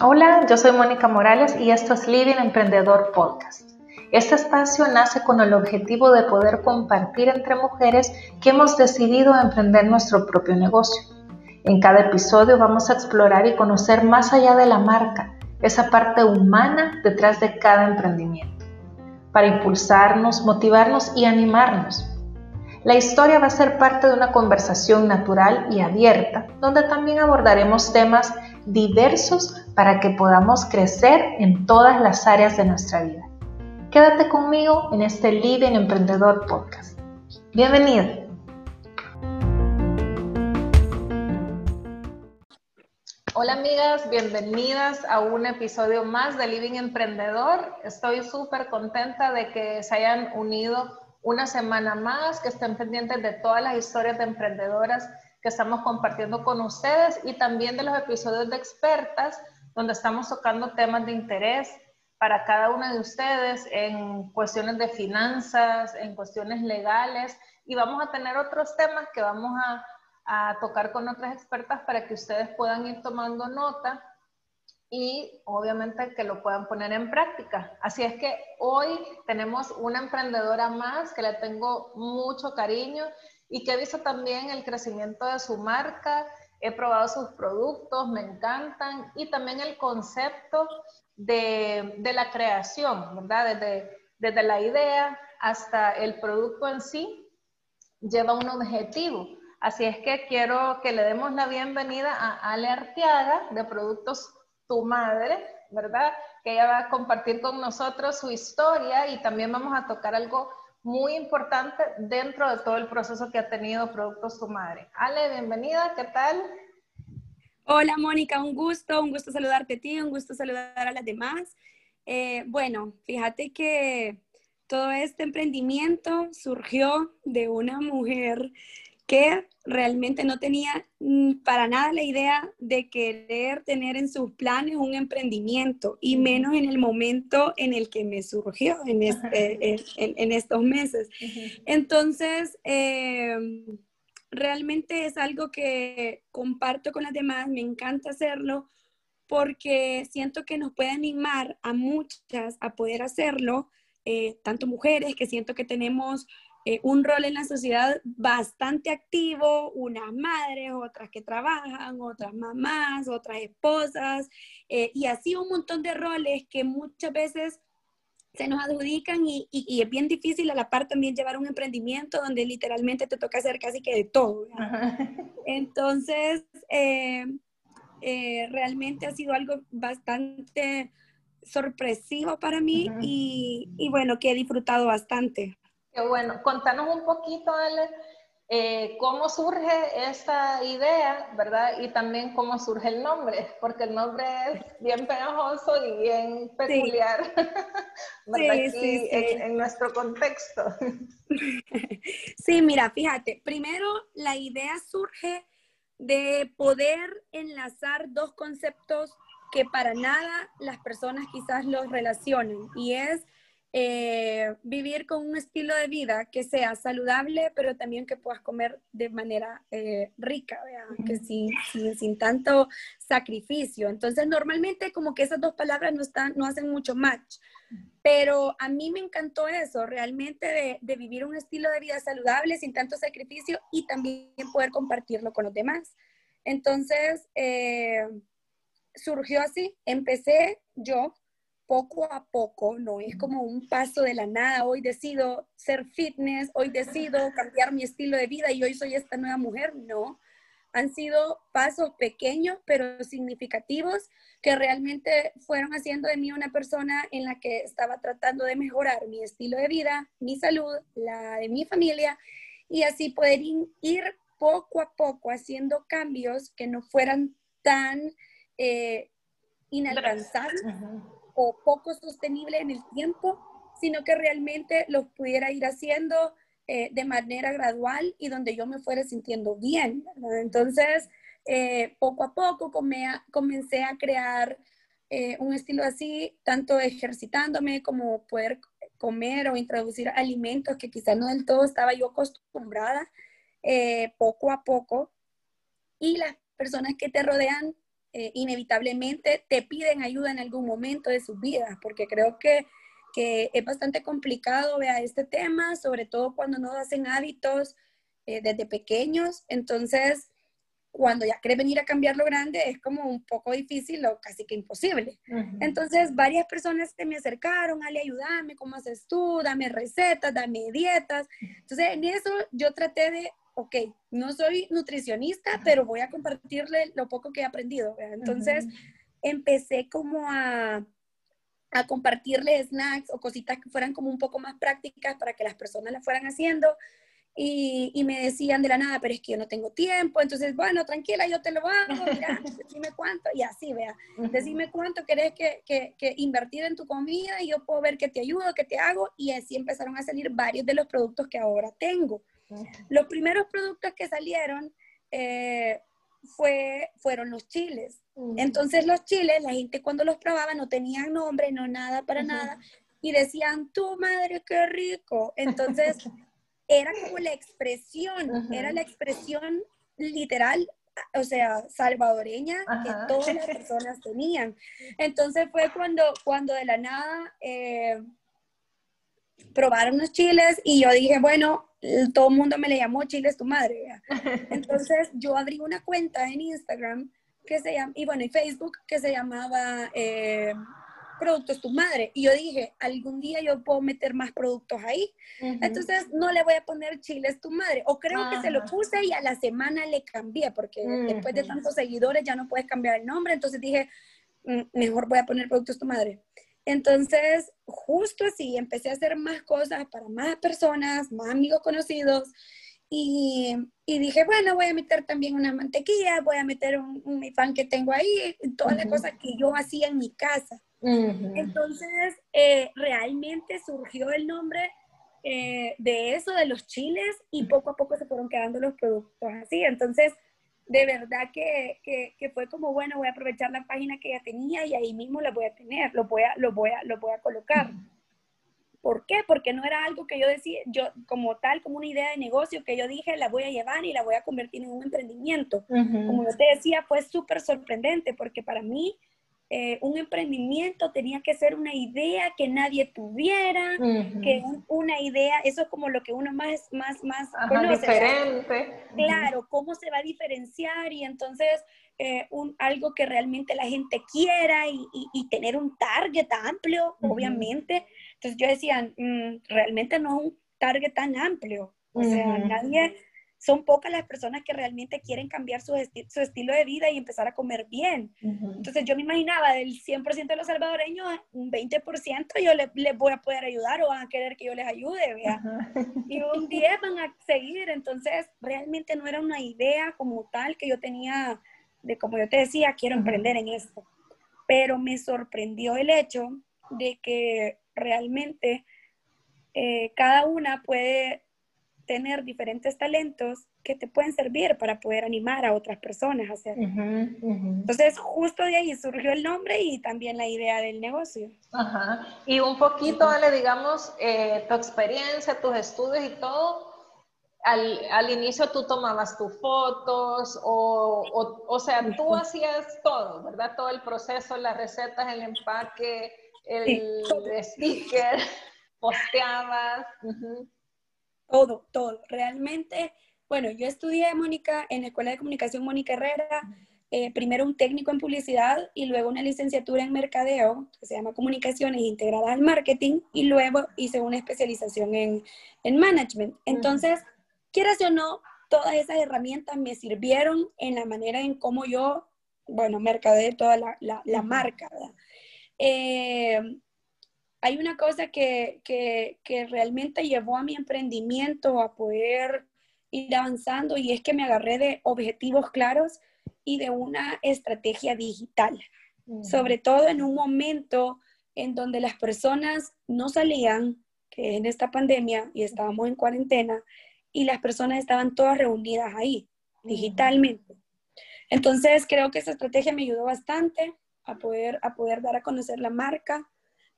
Hola, yo soy Mónica Morales y esto es Living Emprendedor Podcast. Este espacio nace con el objetivo de poder compartir entre mujeres que hemos decidido emprender nuestro propio negocio. En cada episodio vamos a explorar y conocer más allá de la marca, esa parte humana detrás de cada emprendimiento, para impulsarnos, motivarnos y animarnos. La historia va a ser parte de una conversación natural y abierta, donde también abordaremos temas diversos para que podamos crecer en todas las áreas de nuestra vida. Quédate conmigo en este Living Emprendedor Podcast. Bienvenido. Hola amigas, bienvenidas a un episodio más de Living Emprendedor. Estoy súper contenta de que se hayan unido una semana más, que estén pendientes de todas las historias de emprendedoras que estamos compartiendo con ustedes y también de los episodios de expertas donde estamos tocando temas de interés para cada una de ustedes en cuestiones de finanzas, en cuestiones legales. Y vamos a tener otros temas que vamos a, a tocar con otras expertas para que ustedes puedan ir tomando nota y obviamente que lo puedan poner en práctica. Así es que hoy tenemos una emprendedora más que le tengo mucho cariño y que he visto también el crecimiento de su marca, he probado sus productos, me encantan y también el concepto de, de la creación, ¿verdad? Desde, desde la idea hasta el producto en sí lleva un objetivo. Así es que quiero que le demos la bienvenida a Ale Arteaga de Productos Tu Madre, ¿verdad? Que ella va a compartir con nosotros su historia y también vamos a tocar algo muy importante dentro de todo el proceso que ha tenido Productos Tu Madre. Ale, bienvenida, ¿qué tal? Hola Mónica, un gusto, un gusto saludarte a ti, un gusto saludar a las demás. Eh, bueno, fíjate que todo este emprendimiento surgió de una mujer que realmente no tenía mm, para nada la idea de querer tener en sus planes un emprendimiento y menos en el momento en el que me surgió en, este, en, estos meses. Entonces, em, realmente es algo que comparto con las demás, me encanta hacerlo porque siento que nos puede animar a muchas a poder hacerlo, eh, tanto mujeres que siento que tenemos eh, un rol en la sociedad bastante activo, unas madres, otras que trabajan, otras mamás, otras esposas, eh, y así un montón de roles que muchas veces se nos adjudican y, es bien difícil a la par también llevar un emprendimiento donde literalmente te toca hacer casi que de todo. Entonces, eh, realmente ha sido algo bastante sorpresivo para mí y, y, bueno, que he disfrutado bastante bueno, contanos un poquito, Ale, eh, cómo surge esta idea, ¿verdad? Y también cómo surge el nombre, porque el nombre es bien pegajoso y bien peculiar, ¿verdad? Sí, sí, en, nuestro contexto. Sí, mira, fíjate, primero la idea surge de poder enlazar dos conceptos que para nada las personas quizás los relacionen, y es eh, vivir con un estilo de vida que sea saludable, pero también que puedas comer de manera eh, rica, que sin, sin, tanto sacrificio. Entonces, normalmente como que esas dos palabras no, están, no hacen mucho match, pero a mí me encantó eso, realmente de, vivir un estilo de vida saludable, sin tanto sacrificio y también poder compartirlo con los demás. Entonces, eh, surgió así, empecé yo poco a poco, no es como un paso de la nada, hoy decido ser fitness, hoy decido cambiar mi estilo de vida y hoy soy esta nueva mujer, no. Han sido pasos pequeños pero significativos que realmente fueron haciendo de mí una persona en la que estaba tratando de mejorar mi estilo de vida, mi salud, la de mi familia y así poder ir poco a poco haciendo cambios que no fueran tan eh, inalcanzables o poco sostenible en el tiempo, sino que realmente los pudiera ir haciendo eh, de manera gradual y donde yo me fuera sintiendo bien. Entonces, eh, poco a poco comencé a crear eh, un estilo así, tanto ejercitándome como poder comer o introducir alimentos que quizás no del todo estaba yo acostumbrada. poco a poco y las personas que te rodean eh, inevitablemente te piden ayuda en algún momento de sus vidas, porque creo que, que es bastante complicado vea, este tema, sobre todo cuando no hacen hábitos eh, desde pequeños. Entonces, cuando ya quieres venir a cambiar lo grande, es como un poco difícil o casi que imposible. Entonces, varias personas se me acercaron, Ale, ayúdame, ¿cómo haces tú? Dame recetas, dame dietas. Entonces, en eso yo traté de ok, no soy nutricionista, pero voy a compartirle lo poco que he aprendido. Entonces, empecé como a, a compartirle snacks o cositas que fueran como un poco más prácticas para que las personas las fueran haciendo. Y, y, me decían de la nada, pero es que yo no tengo tiempo, entonces, bueno, tranquila, yo te lo hago, mira, decime cuánto, y así, vea, decime cuánto querés que, que, que, invertir en tu comida y yo puedo ver que te ayudo, que te hago, y así empezaron a salir varios de los productos que ahora tengo. Los primeros productos que salieron eh, fue, fueron los chiles. Entonces los chiles, la gente cuando los probaba no tenían nombre, no nada para nada, y decían, tu madre, qué rico. Entonces era como la expresión, era la expresión literal o sea, salvadoreña que todas las personas tenían. Entonces fue cuando, cuando de la nada eh, probaron los chiles y yo dije, bueno, todo el mundo me le llamó Chile es tu madre. Entonces yo abrí una cuenta en Instagram que se llama, y bueno, en Facebook que se llamaba eh, Productos tu madre. Y yo dije, algún día yo puedo meter más productos ahí. Entonces no le voy a poner Chile es tu madre. O creo que se lo puse y a la semana le cambié, porque después de tantos seguidores ya no puedes cambiar el nombre. Entonces dije, mm, mejor voy a poner Productos tu madre. Entonces, justo así, empecé a hacer más cosas para más personas, más amigos conocidos. Y, dije, bueno, voy a meter también una mantequilla, voy a meter un, mi pan que tengo ahí, todas las cosas que yo hacía en mi casa. Entonces, eh, realmente surgió el nombre eh, de eso, de los chiles, y poco a poco se fueron quedando los productos así. Entonces, de verdad que, que, fue como, bueno, voy a aprovechar la página que ya tenía y ahí mismo la voy a tener, lo voy a, lo voy a, lo voy a colocar. ¿Por qué? Porque no era algo que yo decía, yo como tal, como una idea de negocio que yo dije, la voy a llevar y la voy a convertir en un emprendimiento. Como yo te decía, fue súper sorprendente porque para mí eh, un emprendimiento tenía que ser una idea que nadie tuviera, que una idea, eso es como lo que uno más, más, más conoce. Diferente. Claro, cómo se va a diferenciar y entonces eh, un, algo que realmente la gente quiera y, y, tener un target amplio, obviamente. Entonces yo decía, mm, realmente no es un target tan amplio. O sea, nadie son pocas las personas que realmente quieren cambiar su, su estilo de vida y empezar a comer bien. Entonces yo me imaginaba del 100% de los salvadoreños, un 20% yo les le voy a poder ayudar o van a querer que yo les ayude, ¿vea? Y un 10 van a seguir. Entonces realmente no era una idea como tal que yo tenía de, como yo te decía, quiero emprender en esto. Pero me sorprendió el hecho de que realmente eh, cada una puede tener diferentes talentos que te pueden servir para poder animar a otras personas a hacerlo. Entonces, justo de ahí surgió el nombre y también la idea del negocio. Ajá. Y un poquito, Ale, digamos, eh, tu experiencia, tus estudios y todo, al, al, inicio tú tomabas tus fotos o, o, o, sea, tú hacías todo, ¿verdad? Todo el proceso, las recetas, el empaque, el, sticker, posteabas. Todo, todo. Realmente, bueno, yo estudié, Mónica, en la Escuela de Comunicación Mónica Herrera, eh, primero un técnico en publicidad y luego una licenciatura en mercadeo, que se llama Comunicaciones Integradas al Marketing, y luego hice una especialización en, en management. Entonces, quieras o no, todas esas herramientas me sirvieron en la manera en cómo yo, bueno, mercadeé toda la, la, la marca, ¿verdad? Eh, hay una cosa que, realmente llevó a mi emprendimiento a poder ir avanzando y es que me agarré de objetivos claros y de una estrategia digital, sobre todo en un momento en donde las personas no salían, que en esta pandemia y estábamos en cuarentena, y las personas estaban todas reunidas ahí, digitalmente. Entonces creo que esa estrategia me ayudó bastante a poder, a poder dar a conocer la marca,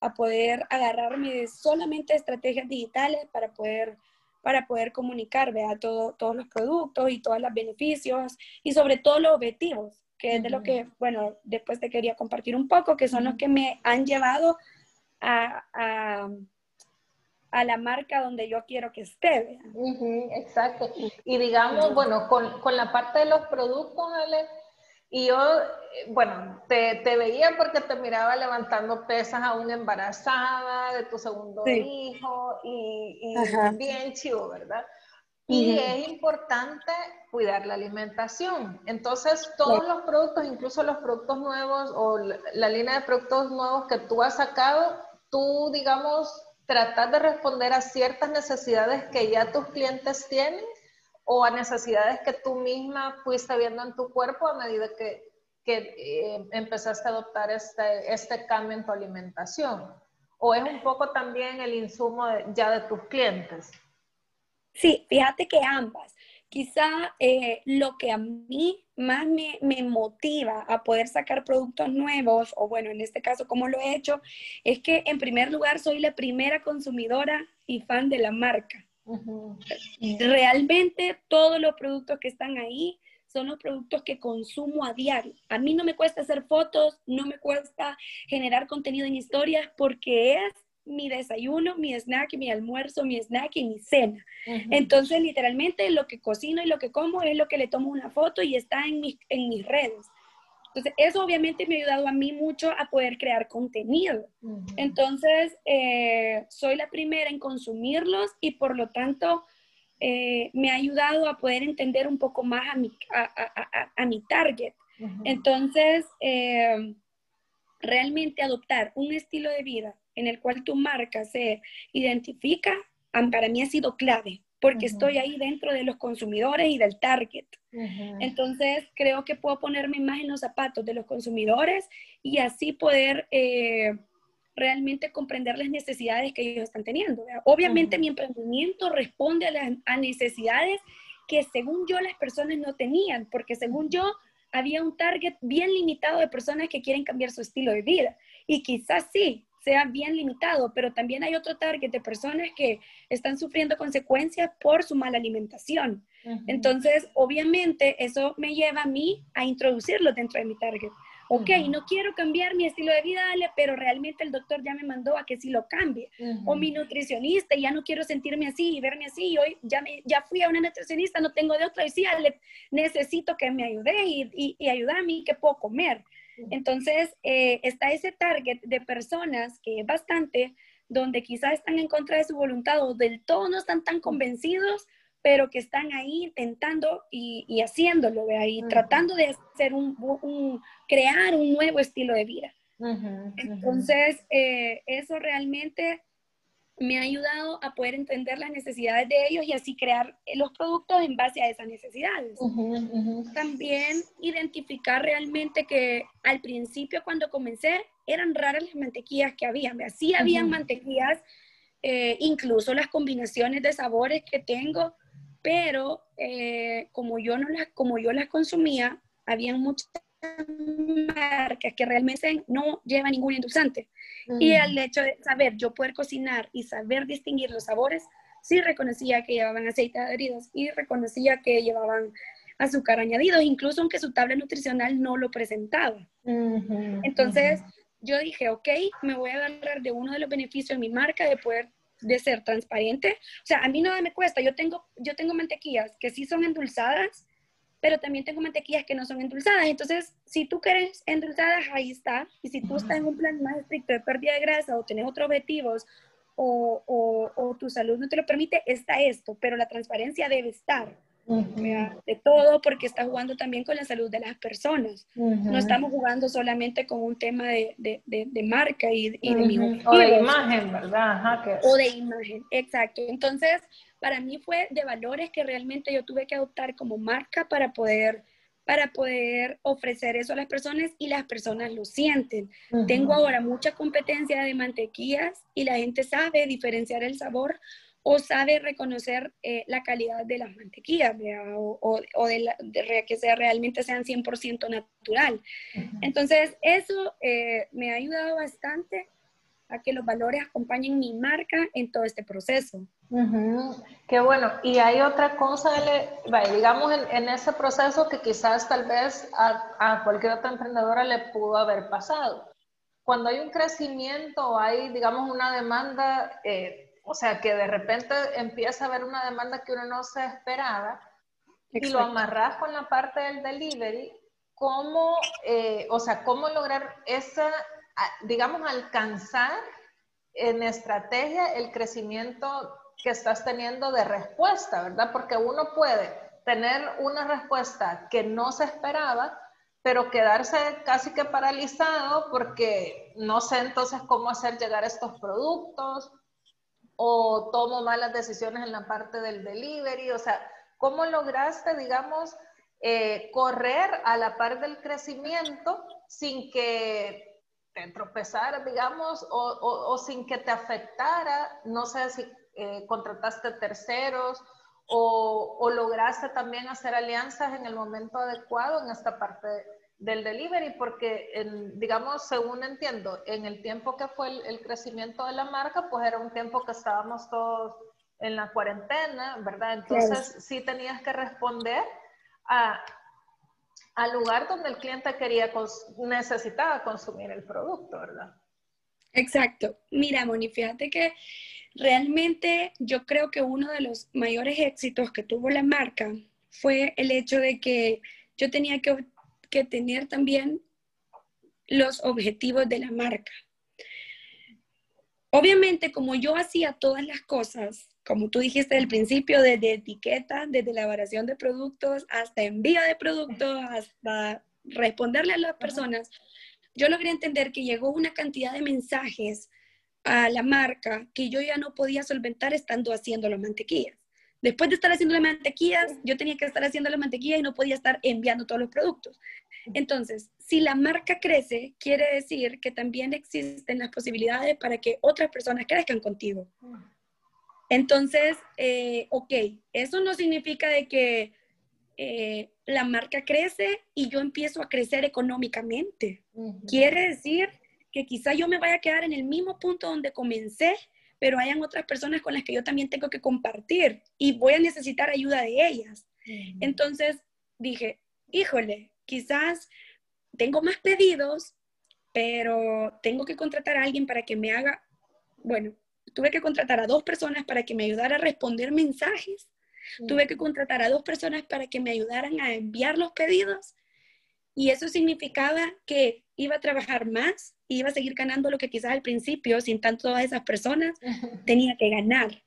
a poder agarrarme solamente estrategias digitales para poder para poder comunicar, vea, todo, todos los productos y todos los beneficios y sobre todo los objetivos, que es de lo que, bueno, después te quería compartir un poco, que son los que me han llevado a, a, la marca donde yo quiero que esté. exacto. Y digamos, bueno, con, con, la parte de los productos, Ale, y yo, bueno, te, te, veía porque te miraba levantando pesas aún embarazada de tu segundo hijo y, y bien chivo, ¿verdad? Y es importante cuidar la alimentación. Entonces, todos los productos, incluso los productos nuevos o la, línea de productos nuevos que tú has sacado, tú, digamos, tratas de responder a ciertas necesidades que ya tus clientes tienen o a necesidades que tú misma fuiste viendo en tu cuerpo a medida que, que eh, empezaste a adoptar este, este cambio en tu alimentación? ¿O es un poco también el insumo ya de tus clientes? Sí, fíjate que ambas. Quizá eh, lo que a mí más me, me, motiva a poder sacar productos nuevos, o bueno, en este caso, como lo he hecho, es que en primer lugar soy la primera consumidora y fan de la marca. Realmente todos los productos que están ahí son los productos que consumo a diario. A mí no me cuesta hacer fotos, no me cuesta generar contenido en historias porque es mi desayuno, mi snack, mi almuerzo, mi snack y mi cena. Entonces, literalmente lo que cocino y lo que como es lo que le tomo una foto y está en mis, en mis redes. Entonces, eso obviamente me ha ayudado a mí mucho a poder crear contenido. Entonces, eh, soy la primera en consumirlos y por lo tanto eh, me ha ayudado a poder entender un poco más a mi, a, mi target. Entonces, eh, realmente adoptar un estilo de vida en el cual tu marca se identifica, para mí ha sido clave porque estoy ahí dentro de los consumidores y del target. Entonces, creo que puedo ponerme más en los zapatos de los consumidores y así poder eh, realmente comprender las necesidades que ellos están teniendo. Obviamente, mi emprendimiento responde a las a necesidades que según yo las personas no tenían, porque según yo había un target bien limitado de personas que quieren cambiar su estilo de vida. Y quizás sí, sea bien limitado, pero también hay otro target de personas que están sufriendo consecuencias por su mala alimentación. Entonces, obviamente, eso me lleva a mí a introducirlo dentro de mi target. Ok, no quiero cambiar mi estilo de vida, pero realmente el doctor ya me mandó a que sí lo cambie. O mi nutricionista, ya no quiero sentirme así y verme así. Y hoy ya, me, ya fui a una nutricionista, no tengo de otra. Y sí, necesito que me ayude y, y, y ayudarme qué puedo comer. Entonces, eh, está ese target de personas que es bastante, donde quizás están en contra de su voluntad o del todo no están tan convencidos, pero que están ahí intentando y, haciéndolo, de ahí, tratando de hacer un, crear un nuevo estilo de vida. Entonces, eh, eso realmente me ha ayudado a poder entender las necesidades de ellos y así crear los productos en base a esas necesidades. También identificar realmente que al principio cuando comencé eran raras las mantequillas que había. Sí habían mantequillas, eh, incluso las combinaciones de sabores que tengo, pero eh, como, yo no las, como yo las consumía, habían muchas marcas que realmente no llevan ningún endulzante. Y el hecho de saber yo poder cocinar y saber distinguir los sabores, sí reconocía que llevaban aceite adheridos y reconocía que llevaban azúcar añadido, incluso aunque su tabla nutricional no lo presentaba. Entonces, yo dije, ok, me voy a agarrar de uno de los beneficios de mi marca de poder de ser transparente. O sea, a mí nada me cuesta. Yo tengo, yo tengo mantequillas que sí son endulzadas, pero también tengo mantequillas que no son endulzadas. Entonces, si tú quieres endulzadas, ahí está. Y si tú estás en un plan más estricto de pérdida de grasa o tienes otros objetivos o, o, tu salud no te lo permite, está esto, pero la transparencia debe estar. De todo, porque está jugando también con la salud de las personas. No estamos jugando solamente con un tema de, de, de, marca y, y de mi O de imagen, ¿verdad? O de imagen, exacto. Entonces, para mí fue de valores que realmente yo tuve que adoptar como marca para poder para poder ofrecer eso a las personas y las personas lo sienten. Tengo ahora mucha competencia de mantequillas y la gente sabe diferenciar el sabor o sabe reconocer eh, la calidad de las mantequillas o, o, de, de, que sea, realmente sean 100% natural. Entonces, eso eh, me ha ayudado bastante a que los valores acompañen mi marca en todo este proceso. Qué bueno. Y hay otra cosa, digamos, en, ese proceso que quizás tal vez a, cualquier otra emprendedora le pudo haber pasado. Cuando hay un crecimiento, hay, digamos, una demanda, eh, o sea, que de repente empieza a haber una demanda que uno no se esperaba, y lo amarras con la parte del delivery, ¿cómo, eh, o sea, cómo lograr esa, digamos, alcanzar en estrategia el crecimiento que estás teniendo de respuesta, ¿verdad? Porque uno puede tener una respuesta que no se esperaba, pero quedarse casi que paralizado porque no sé entonces cómo hacer llegar estos productos o tomo malas decisiones en la parte del delivery, o sea, ¿cómo lograste, digamos, eh, correr a la par del crecimiento sin que te tropezara, digamos, o, o sin que te afectara, no sé si eh, contrataste terceros o, lograste también hacer alianzas en el momento adecuado en esta parte del delivery, porque digamos, según entiendo, en el tiempo que fue el, crecimiento de la marca, pues era un tiempo que estábamos todos en la cuarentena, ¿verdad? Entonces sí tenías que responder a, al lugar donde el cliente quería, necesitaba consumir el producto, ¿verdad? Exacto. Mira, Moni, fíjate que Realmente yo creo que uno de los mayores éxitos que tuvo la marca fue el hecho de que yo tenía que, tener también los objetivos de la marca. Obviamente, como yo hacía todas las cosas, como tú dijiste al principio, desde etiqueta, desde elaboración de productos, hasta envío de productos, hasta responderle a las personas, yo logré entender que llegó una cantidad de mensajes a la marca que yo ya no podía solventar estando haciendo las mantequillas. Después de estar haciendo las mantequillas, yo tenía que estar haciendo las mantequillas y no podía estar enviando todos los productos. Entonces, si la marca crece, quiere decir que también existen las posibilidades para que otras personas crezcan contigo. Entonces, eh, ok, eso no significa de que eh, la marca crece y yo empiezo a crecer económicamente. Quiere decir que quizá yo me vaya a quedar en el mismo punto donde comencé, pero hayan otras personas con las que yo también tengo que compartir y voy a necesitar ayuda de ellas. Entonces dije, híjole, quizás tengo más pedidos, pero tengo que contratar a alguien para que me haga, bueno, tuve que contratar a dos personas para que me ayudara a responder mensajes, tuve que contratar a dos personas para que me ayudaran a enviar los pedidos. Y eso significaba que iba a trabajar más, iba a seguir ganando lo que quizás al principio, sin tanto todas esas personas, tenía que ganar.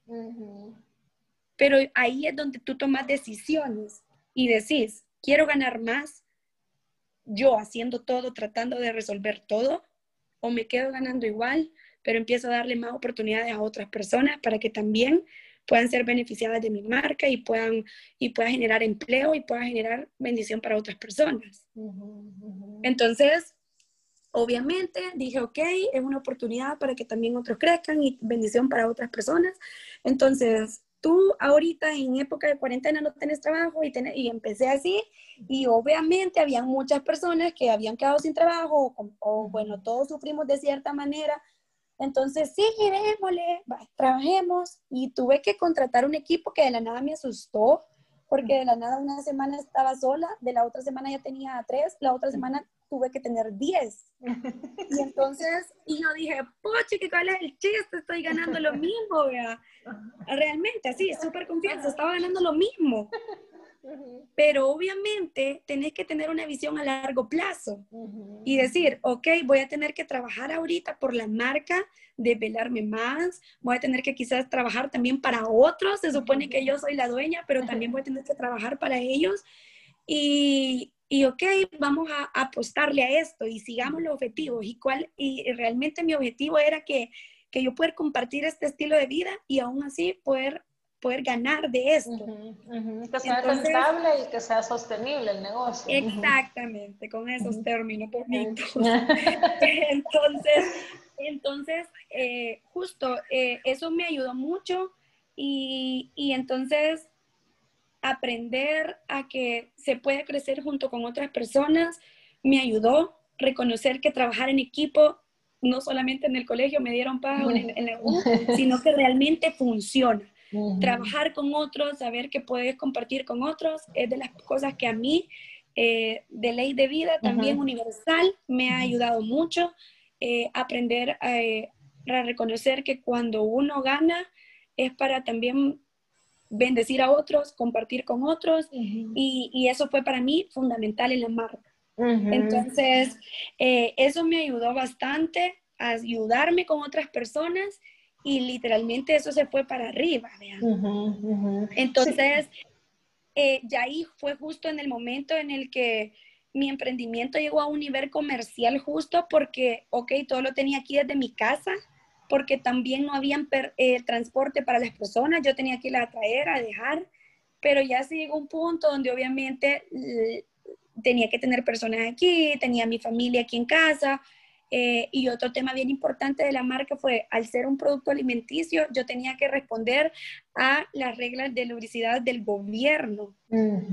Pero ahí es donde tú tomas decisiones y decís, quiero ganar más yo haciendo todo, tratando de resolver todo, o me quedo ganando igual, pero empiezo a darle más oportunidades a otras personas para que también puedan ser beneficiadas de mi marca y puedan y pueda generar empleo y pueda generar bendición para otras personas. Entonces, obviamente dije, ok, es una oportunidad para que también otros crezcan y bendición para otras personas. Entonces, tú ahorita en época de cuarentena no tienes trabajo y, y empecé así y obviamente había muchas personas que habían quedado sin trabajo o, o bueno, todos sufrimos de cierta manera entonces, sí, démosle, trabajemos. Y tuve que contratar un equipo que de la nada me asustó, porque de la nada una semana estaba sola, de la otra semana ya tenía tres, la otra semana tuve que tener diez. Y entonces, y yo dije, poche, ¿qué cuál es el chiste? Estoy ganando lo mismo, vea. Realmente, así, súper confianza, estaba ganando lo mismo. Pero obviamente tenés que tener una visión a largo plazo y decir, ok, voy a tener que trabajar ahorita por la marca, desvelarme más, voy a tener que quizás trabajar también para otros, se supone que yo soy la dueña, pero también voy a tener que trabajar para ellos. Y, y ok, vamos a apostarle a esto y sigamos los objetivos. Y, cuál, y realmente mi objetivo era que, que yo pueda compartir este estilo de vida y aún así poder poder ganar de esto. Que sea rentable y que sea sostenible el negocio. Exactamente, con esos términos bonitos. entonces, entonces eh, justo eh, eso me ayudó mucho y, y entonces aprender a que se puede crecer junto con otras personas me ayudó reconocer que trabajar en equipo no solamente en el colegio me dieron paz en, en la U, sino que realmente funciona. Trabajar con otros, saber que puedes compartir con otros, es de las cosas que a mí, eh, de ley de vida, también universal, me ha ayudado mucho. Eh, aprender eh, a, reconocer que cuando uno gana es para también bendecir a otros, compartir con otros, y, y, eso fue para mí fundamental en la marca. Entonces, eso me ayudó bastante a ayudarme con otras personas y literalmente eso se fue para arriba, vean. Entonces, eh, ya ahí fue justo en el momento en el que mi emprendimiento llegó a un nivel comercial justo porque, ok, todo lo tenía aquí desde mi casa, porque también no había eh, transporte para las personas, yo tenía que ir a traer, a dejar, pero ya se llegó un punto donde obviamente tenía que tener personas aquí, tenía mi familia aquí en casa, eh, y otro tema bien importante de la marca fue, al ser un producto alimenticio, yo tenía que responder a las reglas de lubricidad del gobierno.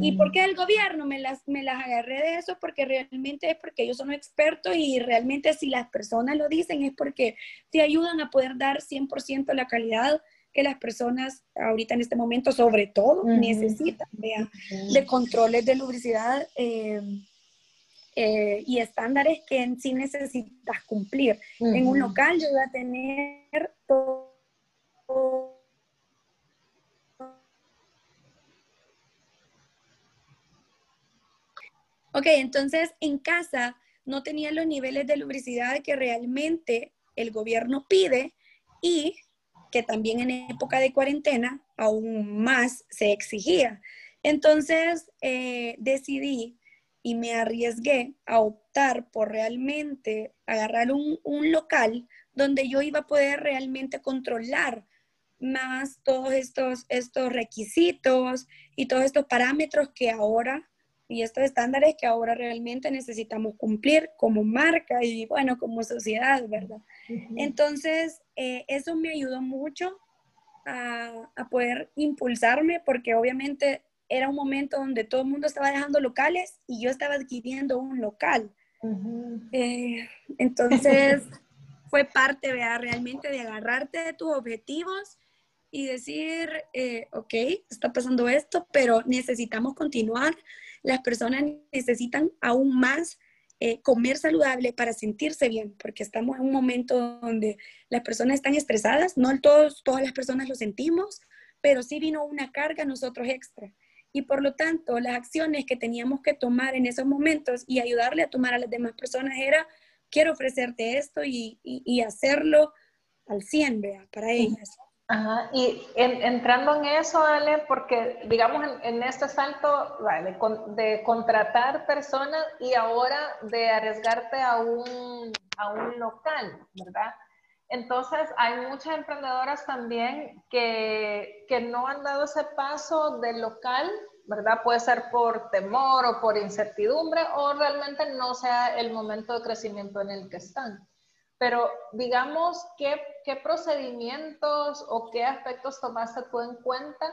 ¿Y por qué el gobierno? Me las, me las agarré de eso porque realmente es porque ellos son expertos y realmente si las personas lo dicen es porque te ayudan a poder dar 100% la calidad que las personas ahorita en este momento sobre todo necesitan, vean, de controles de lubricidad. Eh, eh, y estándares que en sí necesitas cumplir. En un local yo voy a tener todo. Ok, entonces en casa no tenía los niveles de lubricidad que realmente el gobierno pide y que también en época de cuarentena aún más se exigía. Entonces eh, decidí y me arriesgué a optar por realmente agarrar un, local donde yo iba a poder realmente controlar más todos estos, estos requisitos y todos estos parámetros que ahora y estos estándares que ahora realmente necesitamos cumplir como marca y bueno, como sociedad, ¿verdad? Entonces, eh, eso me ayudó mucho a, a, poder impulsarme porque obviamente era un momento donde todo el mundo estaba dejando locales y yo estaba adquiriendo un local. Eh, entonces, fue parte ¿vea? realmente de agarrarte de tus objetivos y decir, eh, ok, está pasando esto, pero necesitamos continuar. Las personas necesitan aún más eh, comer saludable para sentirse bien, porque estamos en un momento donde las personas están estresadas, no todos, todas las personas lo sentimos, pero sí vino una carga a nosotros extra y por lo tanto las acciones que teníamos que tomar en esos momentos y ayudarle a tomar a las demás personas era, quiero ofrecerte esto y, y, hacerlo al 100, vea, para ellas. Ajá. Y entrando en eso, Ale, porque digamos en, este salto vale, de contratar personas y ahora de arriesgarte a un, a un local, ¿verdad? Entonces, hay muchas emprendedoras también que, que, no han dado ese paso del local, ¿verdad? Puede ser por temor o por incertidumbre o realmente no sea el momento de crecimiento en el que están. Pero digamos, ¿qué, qué procedimientos o qué aspectos tomaste tú en cuenta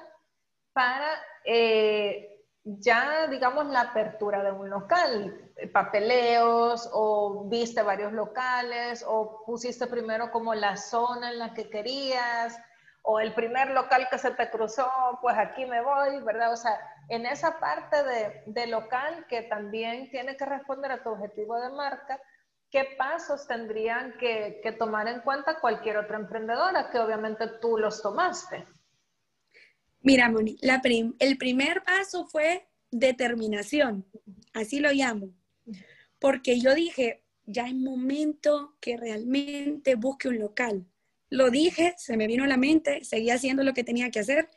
para eh, ya, digamos, la apertura de un local, papeleos o viste varios locales o pusiste primero como la zona en la que querías o el primer local que se te cruzó, pues aquí me voy, ¿verdad? O sea, en esa parte de, de local que también tiene que responder a tu objetivo de marca, ¿qué pasos tendrían que, que tomar en cuenta cualquier otra emprendedora que obviamente tú los tomaste? Mira, Moni, el primer paso fue determinación, así lo llamo, porque yo dije, ya es momento que realmente busque un local. Lo dije, se me vino a la mente, seguí haciendo lo que tenía que hacer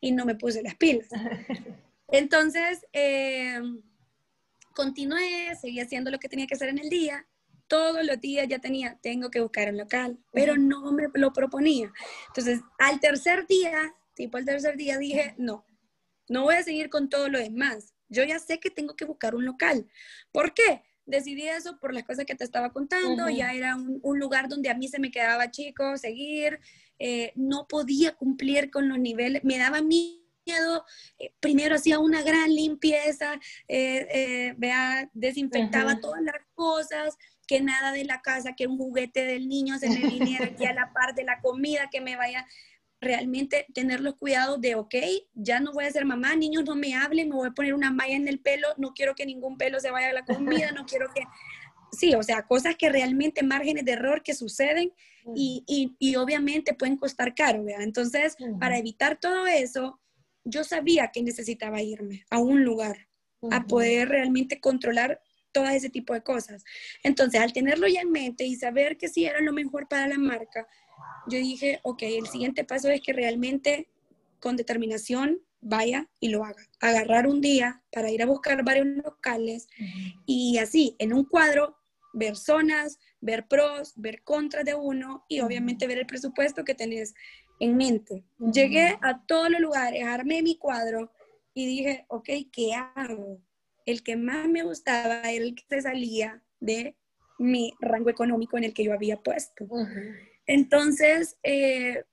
y no me puse las pilas. Entonces, eh, continué, seguí haciendo lo que tenía que hacer en el día. Todos los días ya tenía, tengo que buscar un local, pero no me lo proponía. Entonces, al tercer día tipo el tercer día dije, no, no voy a seguir con todo lo demás. Yo ya sé que tengo que buscar un local. ¿Por qué? Decidí eso por las cosas que te estaba contando, ya era un, lugar donde a mí se me quedaba chico seguir, eh, no podía cumplir con los niveles, me daba miedo, eh, primero hacía una gran limpieza, eh, vea, desinfectaba todas las cosas, que nada de la casa, que un juguete del niño se me viniera aquí a la par de la comida, que me vaya realmente tener los cuidados de, ok, ya no voy a ser mamá, niños no me hablen, me voy a poner una malla en el pelo, no quiero que ningún pelo se vaya a la comida, no quiero que... Sí, o sea, cosas que realmente márgenes de error que suceden y, y, y obviamente pueden costar caro, ¿verdad? Entonces, para evitar todo eso, yo sabía que necesitaba irme a un lugar, a poder realmente controlar todo ese tipo de cosas. Entonces, al tenerlo ya en mente y saber que sí era lo mejor para la marca, yo dije, ok, el siguiente paso es que realmente con determinación vaya y lo haga. Agarrar un día para ir a buscar varios locales y así, en un cuadro, ver zonas, ver pros, ver contras de uno y obviamente ver el presupuesto que tenés en mente. Llegué a todos los lugares, armé mi cuadro y dije, ok, ¿qué hago? El que más me gustaba era el que se salía de mi rango económico en el que yo había puesto. Entonces, eh,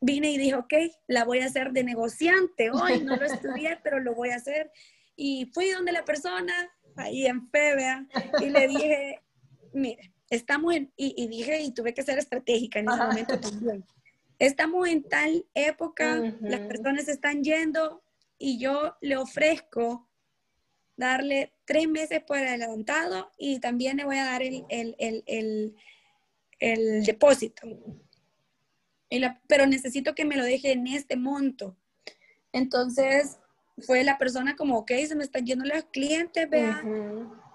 vine y dije, ok, la voy a hacer de negociante hoy, no lo estudié, pero lo voy a hacer. Y fui donde la persona, ahí en Febea, y le dije, mire, estamos en, y, dije, y tuve que ser estratégica en ese momento también. Estamos en tal época, las personas están yendo y yo le ofrezco darle tres meses por adelantado y también le voy a dar el, el, el, el depósito. pero necesito que me lo deje en este monto. Entonces fue la persona como, ok, se me están yendo los clientes, vea.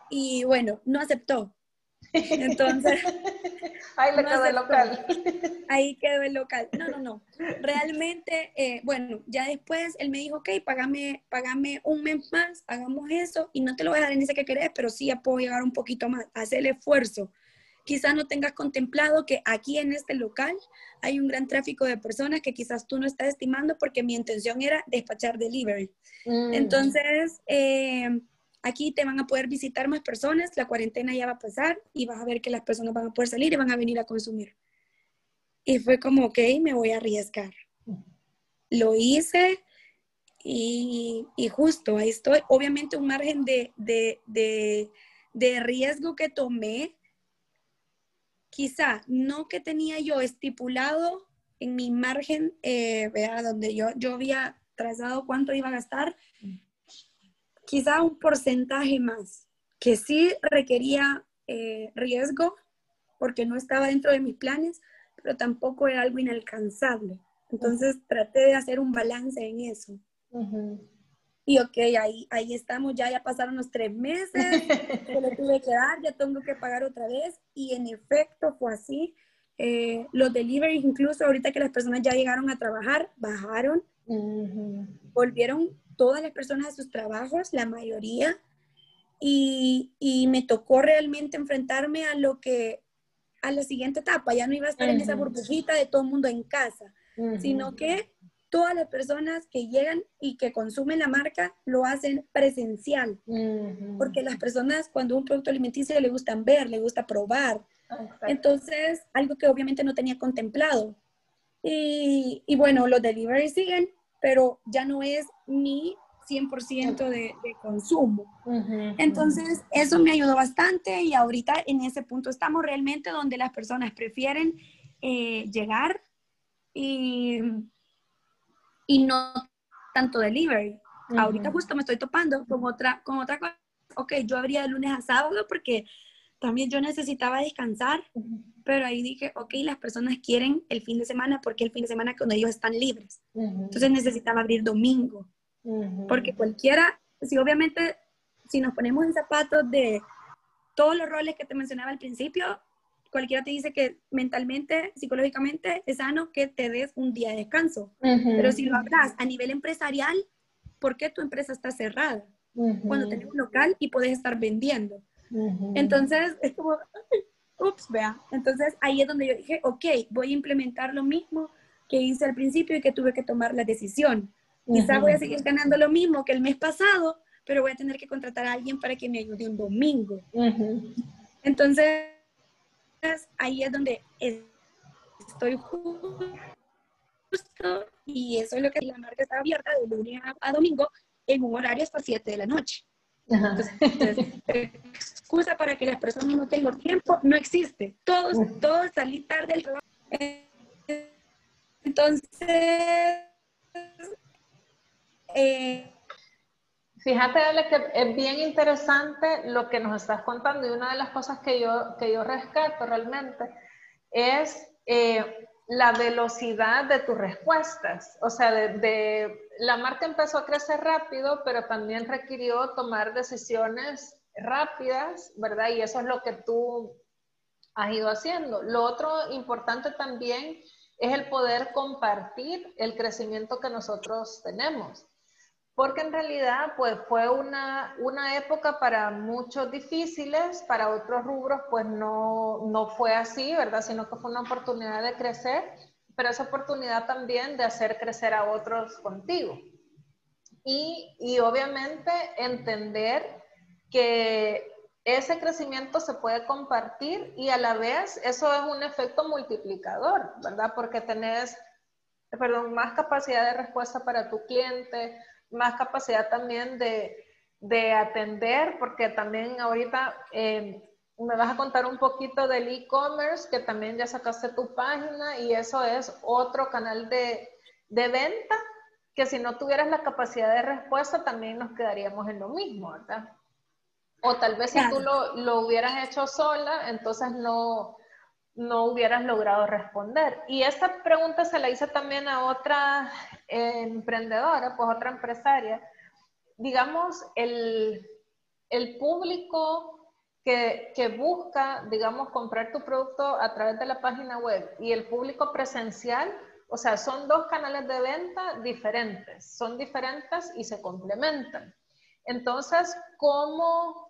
Y bueno, no aceptó. Entonces. Ahí le quedó el local. Ahí quedó el local. No, no, no. Realmente, eh, bueno, ya después él me dijo, ok, pagame, pagame un mes más, hagamos eso, y no te lo voy a dar en ese que querés, pero sí ya puedo llegar un poquito más, hacer el esfuerzo quizás no tengas contemplado que aquí en este local hay un gran tráfico de personas que quizás tú no estás estimando porque mi intención era despachar delivery. Mm. Entonces, eh, aquí te van a poder visitar más personas, la cuarentena ya va a pasar y vas a ver que las personas van a poder salir y van a venir a consumir. Y fue como, ok, me voy a arriesgar. Lo hice y, justo ahí estoy. Obviamente un margen de, de, de, de riesgo que tomé quizá no que tenía yo estipulado en mi margen, eh, donde yo, yo había trazado cuánto iba a gastar, quizá un porcentaje más, que sí requería eh, riesgo, porque no estaba dentro de mis planes, pero tampoco era algo inalcanzable. Entonces traté de hacer un balance en eso. Y ok, ahí, ahí estamos, ya, ya pasaron los tres meses, que le tuve que dar, ya tengo que pagar otra vez. Y en efecto fue así. Eh, los deliveries, incluso ahorita que las personas ya llegaron a trabajar, bajaron, volvieron todas las personas a sus trabajos, la mayoría, y, y, me tocó realmente enfrentarme a lo que, a la siguiente etapa, ya no iba a estar en esa burbujita de todo el mundo en casa, sino que todas las personas que llegan y que consumen la marca lo hacen presencial, porque las personas cuando un producto alimenticio le gustan ver, le gusta probar. Entonces, algo que obviamente no tenía contemplado. Y, bueno, los delivery siguen, pero ya no es mi 100% de, de, consumo. Entonces, eso me ayudó bastante y ahorita en ese punto estamos realmente donde las personas prefieren eh, llegar y y no tanto delivery. Ahorita justo me estoy topando con otra, con otra cosa. Ok, yo abría de lunes a sábado porque también yo necesitaba descansar, pero ahí dije, ok, las personas quieren el fin de semana porque el fin de semana cuando ellos están libres. Entonces necesitaba abrir domingo, porque cualquiera, si obviamente, si nos ponemos en zapatos de todos los roles que te mencionaba al principio, cualquiera te dice que mentalmente, psicológicamente es sano que te des un día de descanso. Pero si lo hablas a nivel empresarial, ¿por qué tu empresa está cerrada? Cuando tenés un local y puedes estar vendiendo. Entonces, es como, ups, vea. Entonces, ahí es donde yo dije, ok, voy a implementar lo mismo que hice al principio y que tuve que tomar la decisión. Quizás voy a seguir ganando lo mismo que el mes pasado, pero voy a tener que contratar a alguien para que me ayude un domingo. Entonces, ahí es donde estoy justo y eso es lo que la marca está abierta de lunes a, domingo en un horario hasta 7 de la noche. Excusa para que las personas no tengan tiempo no existe. Todos, todos salí tarde del trabajo. Entonces, eh, Fíjate, Ale, que es bien interesante lo que nos estás contando y una de las cosas que yo, que yo rescato realmente es eh, la velocidad de tus respuestas. O sea, de, la marca empezó a crecer rápido, pero también requirió tomar decisiones rápidas, ¿verdad? Y eso es lo que tú has ido haciendo. Lo otro importante también es el poder compartir el crecimiento que nosotros tenemos porque en realidad pues fue una, una, época para muchos difíciles, para otros rubros pues no, no fue así, ¿verdad? Sino que fue una oportunidad de crecer, pero esa oportunidad también de hacer crecer a otros contigo. Y, y obviamente entender que ese crecimiento se puede compartir y a la vez eso es un efecto multiplicador, ¿verdad? Porque tenés, perdón, más capacidad de respuesta para tu cliente, más capacidad también de, de atender, porque también ahorita eh, me vas a contar un poquito del e-commerce, que también ya sacaste tu página y eso es otro canal de, de venta, que si no tuvieras la capacidad de respuesta también nos quedaríamos en lo mismo, ¿verdad? O tal vez si tú lo, lo, hubieras hecho sola, entonces no, no hubieras logrado responder. Y esta pregunta se la hice también a otra eh, emprendedora, pues otra empresaria. Digamos, el, el público que, que, busca, digamos, comprar tu producto a través de la página web y el público presencial, o sea, son dos canales de venta diferentes, son diferentes y se complementan. Entonces, ¿cómo,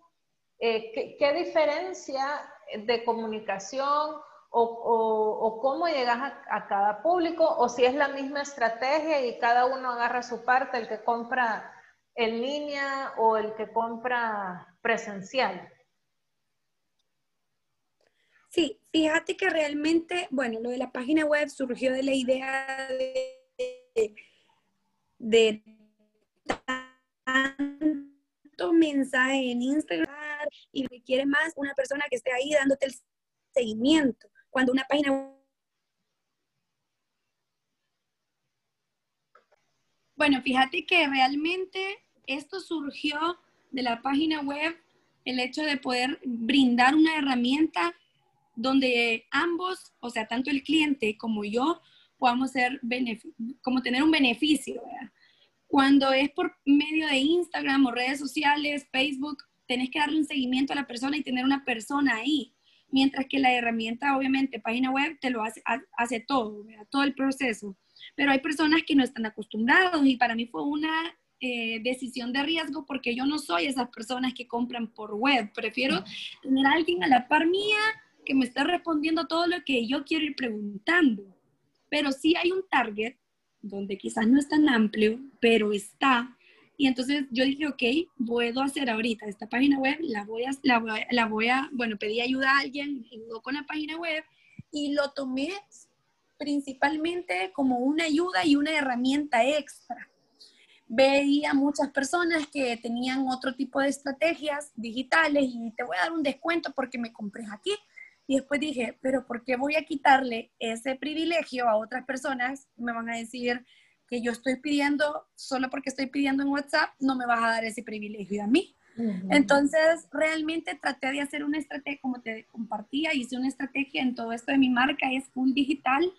eh, qué, qué diferencia de comunicación o, cómo llegas a, cada público, o si es la misma estrategia y cada uno agarra su parte, el que compra en línea o el que compra presencial. Sí, fíjate que realmente, bueno, lo de la página web surgió de la idea de, de tanto mensaje en Instagram y requiere más una persona que esté ahí dándote el seguimiento cuando una página Bueno, fíjate que realmente esto surgió de la página web, el hecho de poder brindar una herramienta donde ambos, o sea, tanto el cliente como yo, podamos ser como tener un beneficio. Cuando es por medio de Instagram o redes sociales, Facebook, tenés que darle un seguimiento a la persona y tener una persona ahí mientras que la herramienta, obviamente, página web, te lo hace, hace todo, todo el proceso. Pero hay personas que no están acostumbrados y para mí fue una eh, decisión de riesgo porque yo no soy esas personas que compran por web. Prefiero tener a alguien a la par mía que me esté respondiendo todo lo que yo quiero ir preguntando. Pero sí hay un target donde quizás no es tan amplio, pero está y entonces yo dije, ok, puedo hacer ahorita esta página web, la voy a, la voy a, bueno, pedí ayuda a alguien, ayudó con la página web y lo tomé principalmente como una ayuda y una herramienta extra. Veía muchas personas que tenían otro tipo de estrategias digitales y te voy a dar un descuento porque me compré aquí. Y después dije, pero ¿por qué voy a quitarle ese privilegio a otras personas? Me van a decir, que yo estoy pidiendo, solo porque estoy pidiendo en WhatsApp, no me vas a dar ese privilegio a mí. Entonces, realmente traté de hacer una estrategia, como te compartía, hice una estrategia en todo esto de mi marca, es full digital,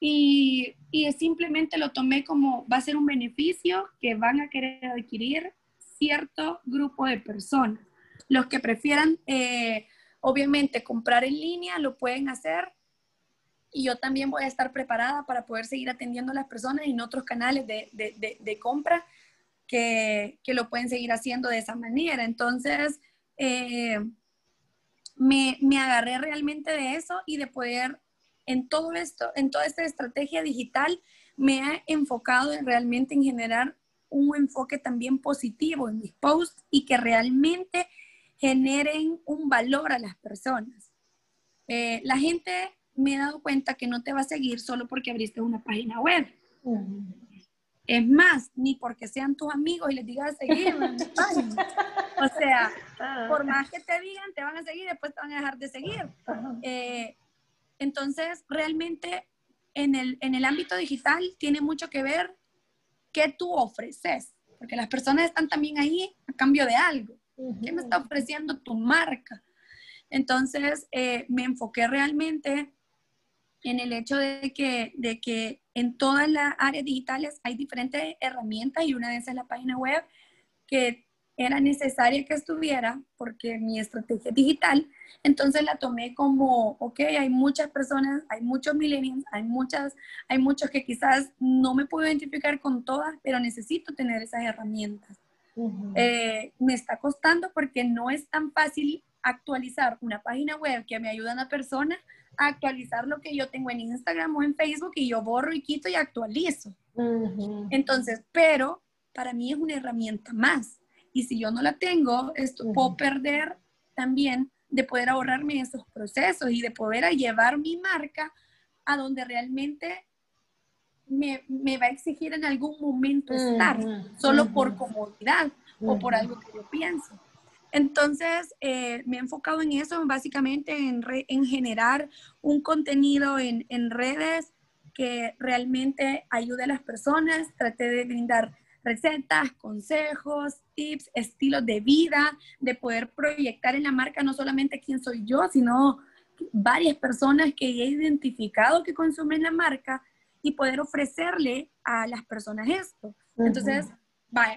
y, y simplemente lo tomé como va a ser un beneficio que van a querer adquirir cierto grupo de personas. Los que prefieran, eh, obviamente, comprar en línea, lo pueden hacer y yo también voy a estar preparada para poder seguir atendiendo a las personas en otros canales de, de, de, compra que, que, lo pueden seguir haciendo de esa manera. Entonces, eh, me, me, agarré realmente de eso y de poder en todo esto, en toda esta estrategia digital, me he enfocado en realmente en generar un enfoque también positivo en mis posts y que realmente generen un valor a las personas. Eh, la gente me he dado cuenta que no te va a seguir solo porque abriste una página web. Es más, ni porque sean tus amigos y les digas seguirme en mi página. O sea, ah. por más que te digan, te van a seguir, después te van a dejar de seguir. Eh, entonces, realmente en el, en el ámbito digital tiene mucho que ver qué tú ofreces, porque las personas están también ahí a cambio de algo. ¿Qué me está ofreciendo tu marca? Entonces, eh, me enfoqué realmente en el hecho de que, de que en todas las áreas digitales hay diferentes herramientas y una de esas es la página web que era necesaria que estuviera porque mi estrategia digital, entonces la tomé como, ok, hay muchas personas, hay muchos millennials, hay muchas, hay muchos que quizás no me puedo identificar con todas, pero necesito tener esas herramientas. Eh, me está costando porque no es tan fácil actualizar una página web que me ayuda a una persona actualizar lo que yo tengo en Instagram o en Facebook y yo borro y quito y actualizo. Entonces, pero para mí es una herramienta más. Y si yo no la tengo, esto, puedo perder también de poder ahorrarme esos procesos y de poder llevar mi marca a donde realmente me, me va a exigir en algún momento estar, solo por comodidad o por algo que yo pienso. Entonces, eh, me he enfocado en eso, básicamente en, en generar un contenido en, en, redes que realmente ayude a las personas. Traté de brindar recetas, consejos, tips, estilos de vida, de poder proyectar en la marca no solamente quién soy yo, sino varias personas que he identificado que consumen la marca y poder ofrecerle a las personas esto. Entonces,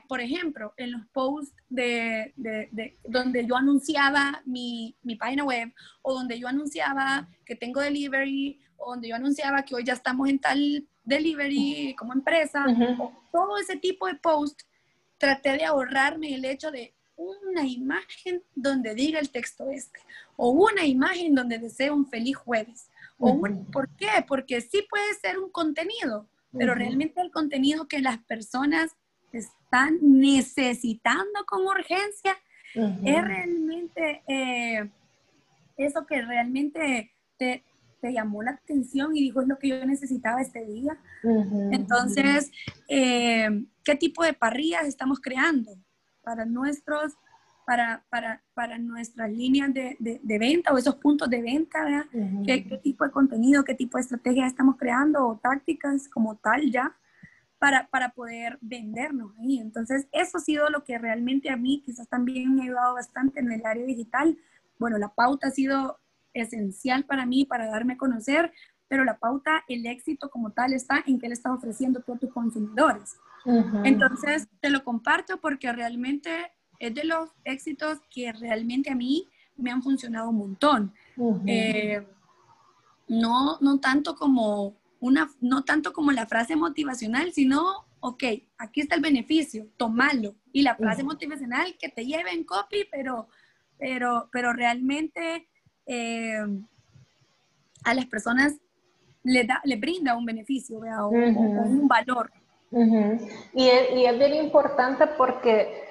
por ejemplo, en los posts de, de, donde yo anunciaba mi, mi, página web o donde yo anunciaba que tengo delivery o donde yo anunciaba que hoy ya estamos en tal delivery como empresa, o todo ese tipo de posts, traté de ahorrarme el hecho de una imagen donde diga el texto este, o una imagen donde desee un feliz jueves. O ¿Por qué? Porque sí puede ser un contenido, pero realmente el contenido que las personas están necesitando con urgencia, es realmente eh, eso que realmente te, te, llamó la atención y dijo es lo que yo necesitaba este día. Entonces, eh, ¿qué tipo de parrillas estamos creando para nuestros para, para, para, nuestras líneas de, de, venta o esos puntos de venta, ¿Qué, ¿Qué, tipo de contenido, qué tipo de estrategia estamos creando o tácticas como tal ya para, para, poder vendernos ahí. Entonces, eso ha sido lo que realmente a mí quizás también me ha ayudado bastante en el área digital. Bueno, la pauta ha sido esencial para mí, para darme a conocer, pero la pauta, el éxito como tal está en que le estás ofreciendo a tus consumidores. Entonces, te lo comparto porque realmente es de los éxitos que realmente a mí me han funcionado un montón. Eh, no, no tanto como una, no tanto como la frase motivacional, sino, ok, aquí está el beneficio, tomalo. Y la frase motivacional que te lleve en copy, pero, pero, pero realmente eh, a las personas le, da, le brinda un beneficio o, un valor. y, es, y, es, bien importante porque,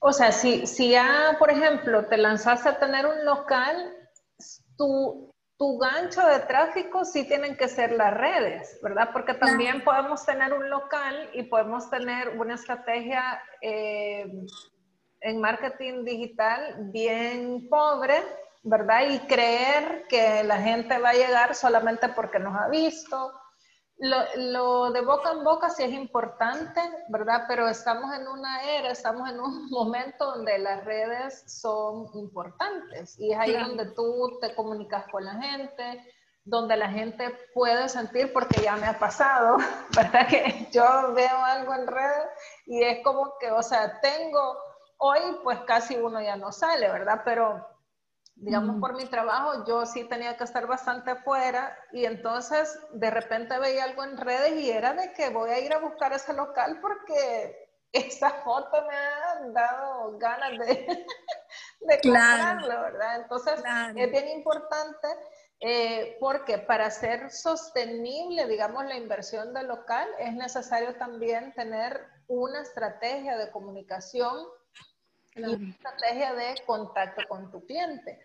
o sea, si, si ya, por ejemplo, te lanzaste a tener un local, tú tu gancho de tráfico sí tienen que ser las redes, ¿verdad? Porque también podemos tener un local y podemos tener una estrategia eh, en marketing digital bien pobre, ¿verdad? Y creer que la gente va a llegar solamente porque nos ha visto lo, de boca en boca sí es importante, ¿verdad? Pero estamos en una era, estamos en un momento donde las redes son importantes y es ahí donde tú te comunicas con la gente, donde la gente puede sentir, porque ya me ha pasado, ¿verdad? Que yo veo algo en redes y es como que, o sea, tengo, hoy pues casi uno ya no sale, ¿verdad? Pero digamos, por mi trabajo, yo sí tenía que estar bastante afuera y entonces de repente veía algo en redes y era de que voy a ir a buscar ese local porque esa foto me ha dado ganas de, de comprarlo, ¿verdad? Entonces es bien importante eh, porque para ser sostenible, digamos, la inversión del local es necesario también tener una estrategia de comunicación y una estrategia de contacto con tu cliente.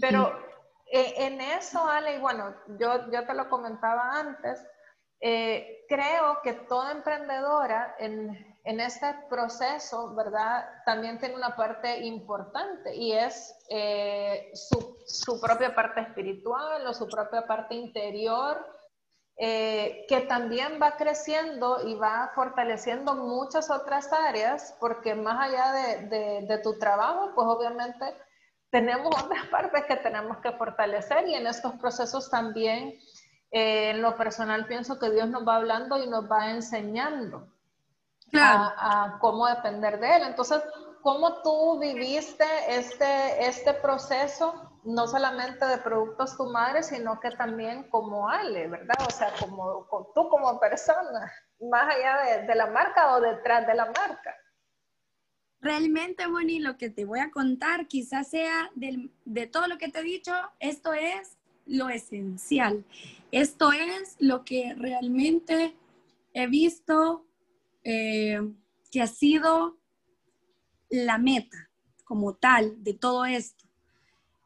Pero eh, en eso, Ale, y bueno, yo, yo te lo comentaba antes, eh, creo que toda emprendedora en, en, este proceso, ¿verdad? También tiene una parte importante y es eh, su, su, propia parte espiritual o su propia parte interior, eh, que también va creciendo y va fortaleciendo muchas otras áreas, porque más allá de, de, de tu trabajo, pues obviamente tenemos otras partes que tenemos que fortalecer y en estos procesos también eh, en lo personal pienso que Dios nos va hablando y nos va enseñando a, cómo depender de Él. Entonces, ¿cómo tú viviste este, este proceso, no solamente de Productos Tu Madre, sino que también como Ale, ¿verdad? O sea, como, tú como persona, más allá de, la marca o detrás de la marca. Realmente, Moni, lo que te voy a contar quizás sea de todo lo que te he dicho, esto es lo esencial. Esto es lo que realmente he visto eh, que ha sido la meta como tal de todo esto,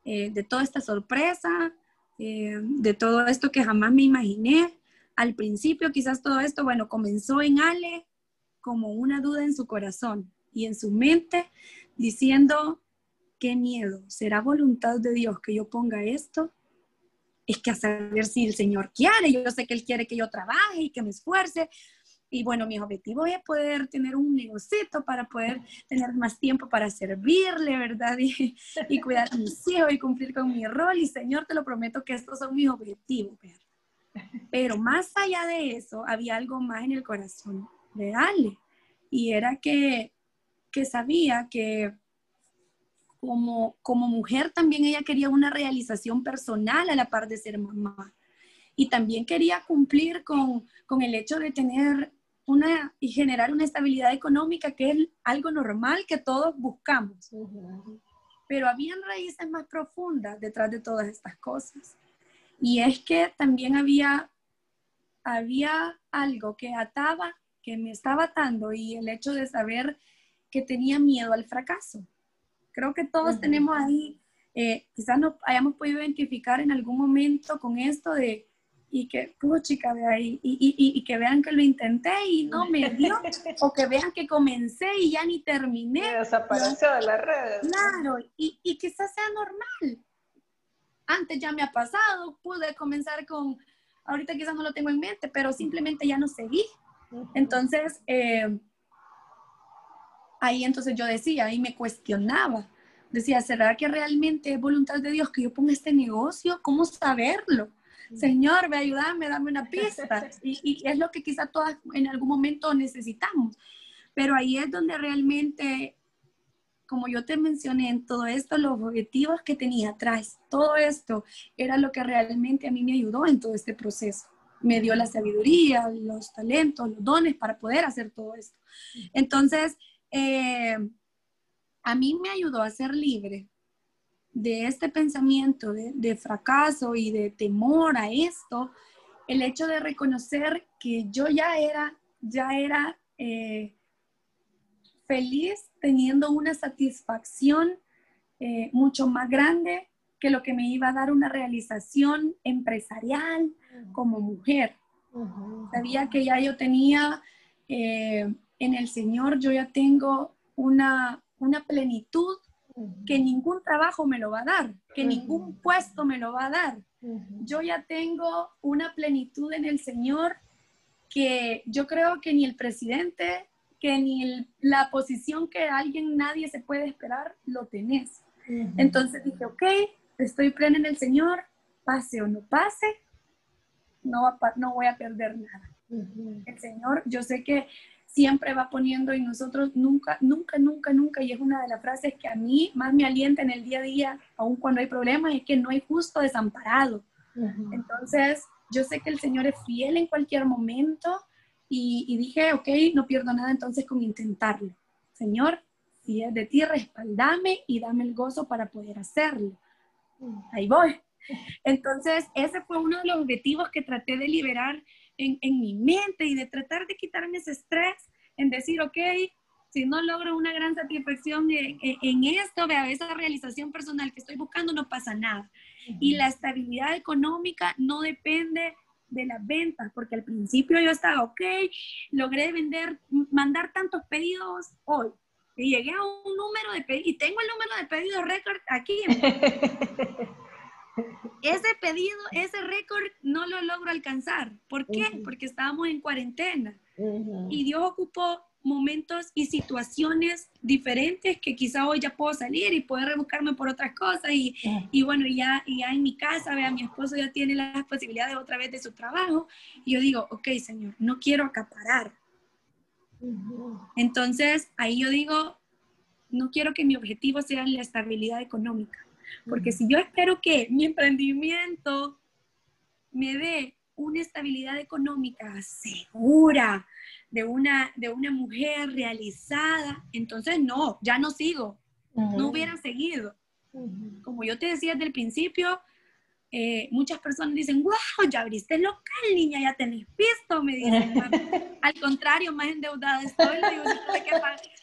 eh, de toda esta sorpresa, eh, de todo esto que jamás me imaginé. Al principio quizás todo esto, bueno, comenzó en Ale como una duda en su corazón y en su mente diciendo, qué miedo, ¿será voluntad de Dios que yo ponga esto? es que a saber si el Señor quiere, yo sé que Él quiere que yo trabaje y que me esfuerce. Y bueno, mi objetivo es poder tener un negocito para poder tener más tiempo para servirle, ¿verdad? Y, y cuidar a mis hijos y cumplir con mi rol. Y Señor, te lo prometo que estos son mis objetivos, ¿verdad? Pero más allá de eso, había algo más en el corazón de Ale. Y era que, que sabía que como, como mujer también ella quería una realización personal a la par de ser mamá. Y también quería cumplir con, con el hecho de tener una y generar una estabilidad económica que es algo normal que todos buscamos. Pero habían raíces más profundas detrás de todas estas cosas. Y es que también había, había algo que ataba, que me estaba atando y el hecho de saber que tenía miedo al fracaso. Creo que todos tenemos ahí, eh, quizás nos hayamos podido identificar en algún momento con esto de, y que, chica, de ahí, y, y, y, que vean que lo intenté y no me dio, o que vean que comencé y ya ni terminé. desapareció de las redes. Claro, y, y quizás sea normal. Antes ya me ha pasado, pude comenzar con, ahorita quizás no lo tengo en mente, pero simplemente ya no seguí. Entonces, eh, ahí entonces yo decía, y me cuestionaba. Decía, ¿será que realmente es voluntad de Dios que yo ponga este negocio? ¿Cómo saberlo? Señor, ve ayúdame, dame una pista. Y, y, es lo que quizá todas en algún momento necesitamos. Pero ahí es donde realmente, como yo te mencioné en todo esto, los objetivos que tenía atrás, todo esto era lo que realmente a mí me ayudó en todo este proceso. Me dio la sabiduría, los talentos, los dones para poder hacer todo esto. Entonces, eh, a mí me ayudó a ser libre de este pensamiento de, fracaso y de temor a esto, el hecho de reconocer que yo ya era, ya era eh, feliz teniendo una satisfacción eh, mucho más grande que lo que me iba a dar una realización empresarial como mujer. Sabía que ya yo tenía en el Señor yo ya tengo una, una plenitud que ningún trabajo me lo va a dar, que ningún puesto me lo va a dar. Yo ya tengo una plenitud en el Señor que yo creo que ni el presidente, que ni la posición que alguien, nadie se puede esperar, lo tenés. Entonces dije, ok, estoy plena en el Señor, pase o no pase, no, no voy a perder nada. El Señor, yo sé que siempre va poniendo y nosotros nunca, nunca, nunca, nunca, y es una de las frases que a mí más me alienta en el día a día, aun cuando hay problemas, es que no hay justo desamparado. Entonces, yo sé que el Señor es fiel en cualquier momento y, dije, ok, no pierdo nada entonces con intentarlo. Señor, si es de ti, respaldame y dame el gozo para poder hacerlo. Ahí voy. Entonces, ese fue uno de los objetivos que traté de liberar en, mi mente y de tratar de quitarme ese estrés en decir, ok, si no logro una gran satisfacción en, esto, vea, esa realización personal que estoy buscando, no pasa nada. Y la estabilidad económica no depende de las ventas, porque al principio yo estaba, ok, logré vender, mandar tantos pedidos hoy. Y llegué a un número de pedidos, y tengo el número de pedidos récord aquí. ese pedido, ese récord no lo logro alcanzar. ¿Por qué? Porque estábamos en cuarentena. Y Dios ocupó momentos y situaciones diferentes que quizá hoy ya puedo salir y poder rebuscarme por otras cosas y, y bueno, ya, ya en mi casa, vea, mi esposo ya tiene las posibilidades otra vez de su trabajo y yo digo, ok, Señor, no quiero acaparar. Entonces, ahí yo digo, no quiero que mi objetivo sea la estabilidad económica, porque si yo espero que mi emprendimiento me dé una estabilidad económica segura, de una, de una mujer realizada, entonces no, ya no sigo, no hubiera seguido. Como yo te decía desde el principio, eh, muchas personas dicen, wow, ya abriste el local, niña, ya tenés visto, me dicen. Al contrario, más endeudada estoy, digo, tuve, que,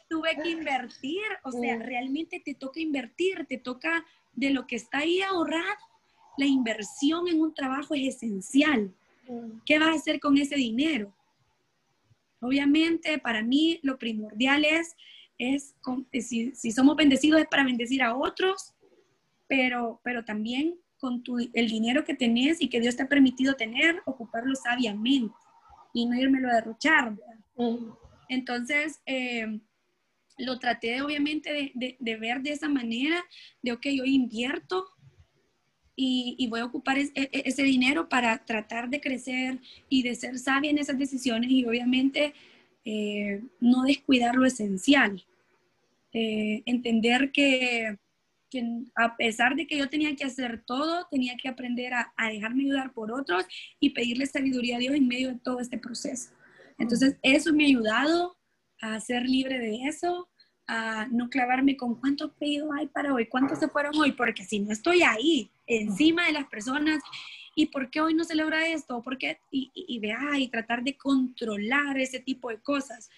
tuve que invertir, o sea, realmente te toca invertir, te toca de lo que está ahí ahorrado. La inversión en un trabajo es esencial. ¿Qué vas a hacer con ese dinero? Obviamente, para mí lo primordial es, es eh, si, si, somos bendecidos es para bendecir a otros, pero, pero también con tu, el dinero que tenés y que Dios te ha permitido tener, ocuparlo sabiamente y no irmelo a derrochar. Mm. Entonces, eh, lo traté obviamente de, de, de, ver de esa manera, de, ok, yo invierto y, voy a ocupar e, e, ese dinero para tratar de crecer y de ser sabia en esas decisiones y obviamente eh, no descuidar lo esencial. Eh, entender que, a pesar de que yo tenía que hacer todo, tenía que aprender a, a, dejarme ayudar por otros y pedirle sabiduría a Dios en medio de todo este proceso. Entonces, eso me ha ayudado a ser libre de eso, a no clavarme con cuántos pedidos hay para hoy, cuántos se fueron hoy, porque si no estoy ahí, encima de las personas, ¿y por qué hoy no se logra esto? ¿Por qué? Y, y, y, y tratar de controlar ese tipo de cosas.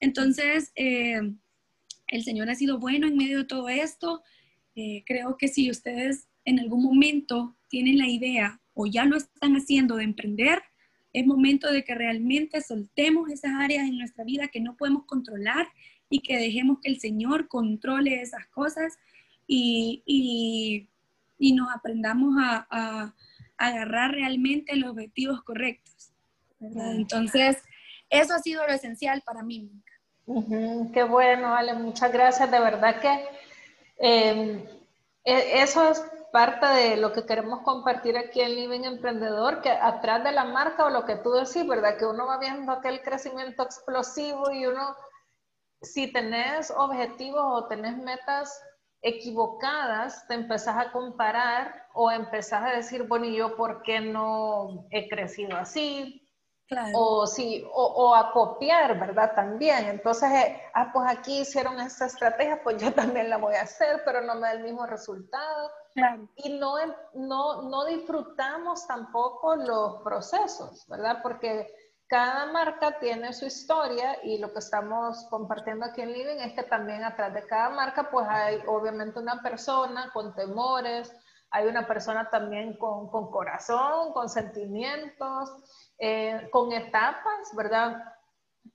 Entonces, eh, el Señor ha sido bueno en medio de todo esto. Eh, creo que si ustedes en algún momento tienen la idea o ya lo están haciendo de emprender, es momento de que realmente soltemos esas áreas en nuestra vida que no podemos controlar y que dejemos que el Señor controle esas cosas y, y, y nos aprendamos a, a, agarrar realmente los objetivos correctos. Entonces, eso ha sido lo esencial para mí. qué bueno, Ale, muchas gracias. De verdad que em, e, eso es parte de lo que queremos compartir aquí en Living Emprendedor, que atrás de la marca o lo que tú decís, ¿verdad? Que uno va viendo aquel crecimiento explosivo y uno si tenés objetivos o tenés metas equivocadas, te empezás a comparar o empezás a decir, bueno, ¿y yo por qué no he crecido así? O, sí, o, a copiar, ¿verdad? También. Entonces, eh, ah, pues aquí hicieron esta estrategia, pues yo también la voy a hacer, pero no me da el mismo resultado. Y no, no, no disfrutamos tampoco los procesos, ¿verdad? Porque cada marca tiene su historia y lo que estamos compartiendo aquí en Living es que también atrás de cada marca pues hay obviamente una persona con temores, hay una persona también con, con corazón, con sentimientos, eh, con etapas, ¿verdad?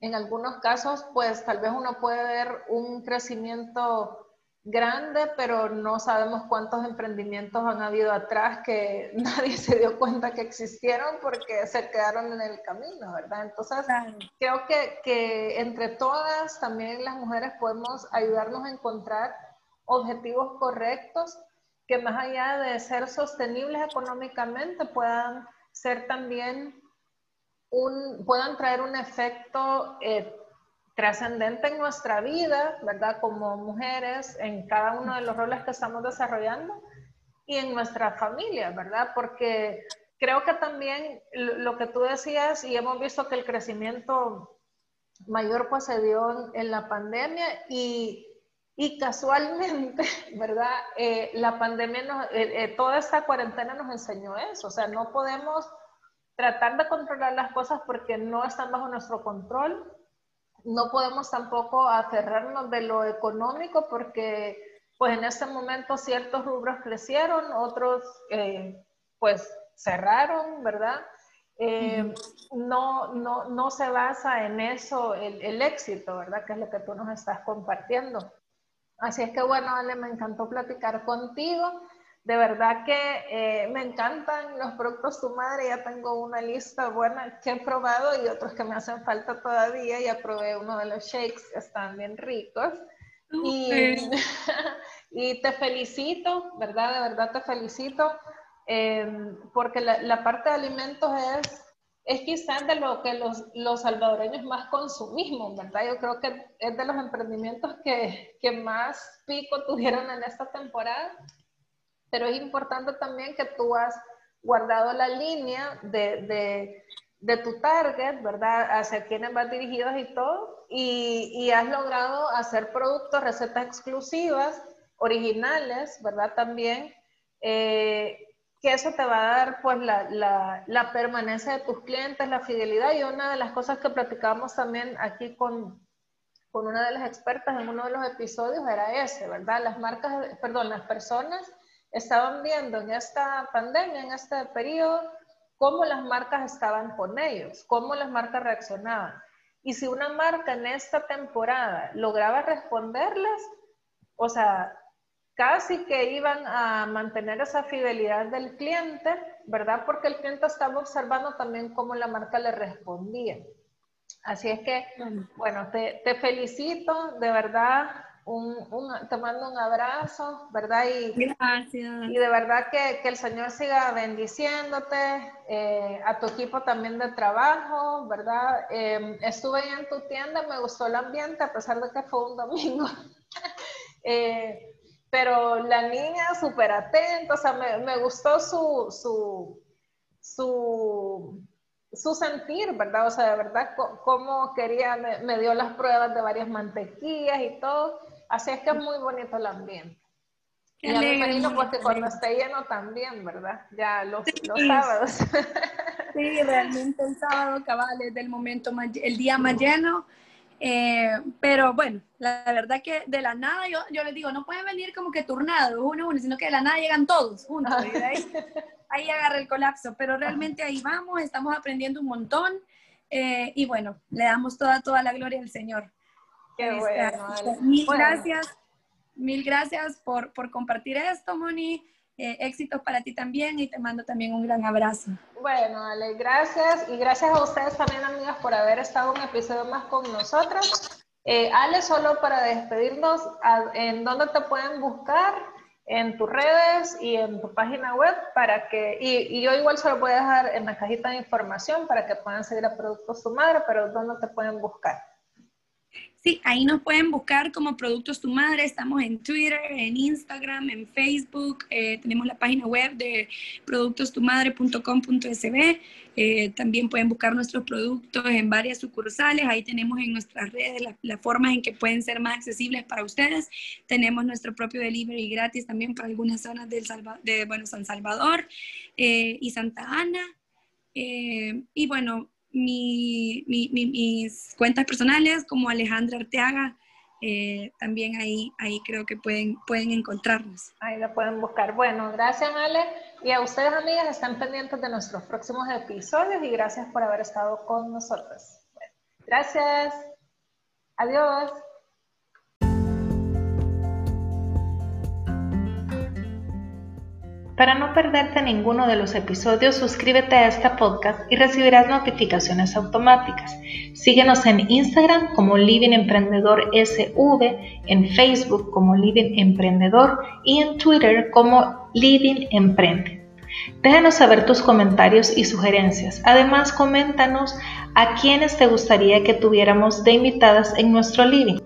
En algunos casos pues tal vez uno puede ver un crecimiento grande, pero no sabemos cuántos emprendimientos han habido atrás que nadie se dio cuenta que existieron porque se quedaron en el camino, ¿verdad? Entonces, creo que, que entre todas, también las mujeres podemos ayudarnos a encontrar objetivos correctos que más allá de ser sostenibles económicamente puedan ser también un, puedan traer un efecto eh, trascendente en nuestra vida, ¿verdad? Como mujeres, en cada uno de los roles que estamos desarrollando y en nuestra familia, ¿verdad? Porque creo que también lo que tú decías y hemos visto que el crecimiento mayor pues se dio en, la pandemia y, y, casualmente, ¿verdad? Eh, la pandemia, nos, eh, eh, toda esta cuarentena nos enseñó eso, o sea, no podemos tratar de controlar las cosas porque no están bajo nuestro control no podemos tampoco aferrarnos de lo económico porque pues en este momento ciertos rubros crecieron, otros eh, pues cerraron, ¿verdad? eh, no, no, no, se basa en eso el, el, éxito, ¿verdad? Que es lo que tú nos estás compartiendo. Así es que bueno, Ale, me encantó platicar contigo. De verdad que eh, me encantan los productos Tu Madre, ya tengo una lista buena que he probado y otros que me hacen falta todavía. Ya probé uno de los shakes están bien ricos. Y, y, te felicito, ¿verdad? De verdad te felicito, eh, porque la, la, parte de alimentos es es quizás de lo que los, los, salvadoreños más consumimos, ¿verdad? Yo creo que es de los emprendimientos que, que más pico tuvieron en esta temporada, pero es importante también que tú has guardado la línea de, de, de tu target, ¿verdad? Hacia quienes vas dirigidos y todo, y, y has logrado hacer productos, recetas exclusivas, originales, ¿verdad? También. Eh, que eso te va a dar pues la, la, la, permanencia de tus clientes, la fidelidad y una de las cosas que platicamos también aquí con, con una de las expertas en uno de los episodios era ese, ¿verdad? Las marcas, perdón, las personas estaban viendo en esta pandemia, en este periodo, cómo las marcas estaban con ellos, cómo las marcas reaccionaban. Y si una marca en esta temporada lograba responderles, o sea, casi que iban a mantener esa fidelidad del cliente, ¿verdad? Porque el cliente estaba observando también cómo la marca le respondía. Así es que, bueno, te, felicito, de verdad, un, te mando un abrazo, ¿verdad? Y, Gracias. Y de verdad que, que el Señor siga bendiciéndote, eh, a tu equipo también de trabajo, ¿verdad? Em, estuve ahí en tu tienda, me gustó el ambiente, a pesar de que fue un domingo. eh, pero la niña súper atenta, o sea, me, me gustó su, su, su, su, sentir, ¿verdad? O sea, de verdad, cómo quería, me, dio las pruebas de varias mantequillas y todo, así es que es muy bonito el ambiente. y a mí me imagino pues que cuando esté lleno también, ¿verdad? Ya los, los sábados. Sí, realmente el sábado cabal es del momento más, el día más lleno eh, pero bueno, la, verdad que de la nada yo, yo les digo, no pueden venir como que turnados uno a uno, sino que de la nada llegan todos juntos. Y ahí, ahí agarra el colapso. Pero realmente ahí vamos, estamos aprendiendo un montón. Eh, y bueno, le damos toda, toda la gloria al Señor. Qué este, bueno, Mil gracias, mil gracias por, por compartir esto, Moni. Eh, éxitos para ti también y te mando también un gran abrazo. Bueno, Ale, gracias y gracias a ustedes también, amigas, por haber estado un episodio más con nosotros. Eh, Ale, solo para despedirnos, ¿en dónde te pueden buscar? En tus redes y en tu página web para que, y, y, yo igual se lo voy a dejar en la cajita de información para que puedan seguir a Productos Tu Madre, pero ¿dónde te pueden buscar? Sí, ahí nos pueden buscar como Productos Tu Madre. Estamos en Twitter, en Instagram, en Facebook. Eh, tenemos la página web de productostumadre.com.sb. Eh, también pueden buscar nuestros productos en varias sucursales. Ahí tenemos en nuestras redes las, formas en que pueden ser más accesibles para ustedes. Tenemos nuestro propio delivery gratis también para algunas zonas del de bueno, San Salvador eh, y Santa Ana. y bueno, mi, mis cuentas personales como Alejandra Arteaga, eh, también ahí, ahí creo que pueden, pueden encontrarnos. Ahí la pueden buscar. Bueno, gracias Ale. Y a ustedes amigas, están pendientes de nuestros próximos episodios y gracias por haber estado con nosotros. gracias. Adiós. Para no perderte ninguno de los episodios, suscríbete a este podcast y recibirás notificaciones automáticas. Síguenos en Instagram como Living Emprendedor SV, en Facebook como Living Emprendedor y en Twitter como Living Emprende. Déjanos saber tus comentarios y sugerencias. Además, coméntanos a quienes te gustaría que tuviéramos de invitadas en nuestro living.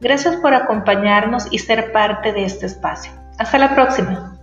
Gracias por acompañarnos y ser parte de este espacio. Hasta la próxima.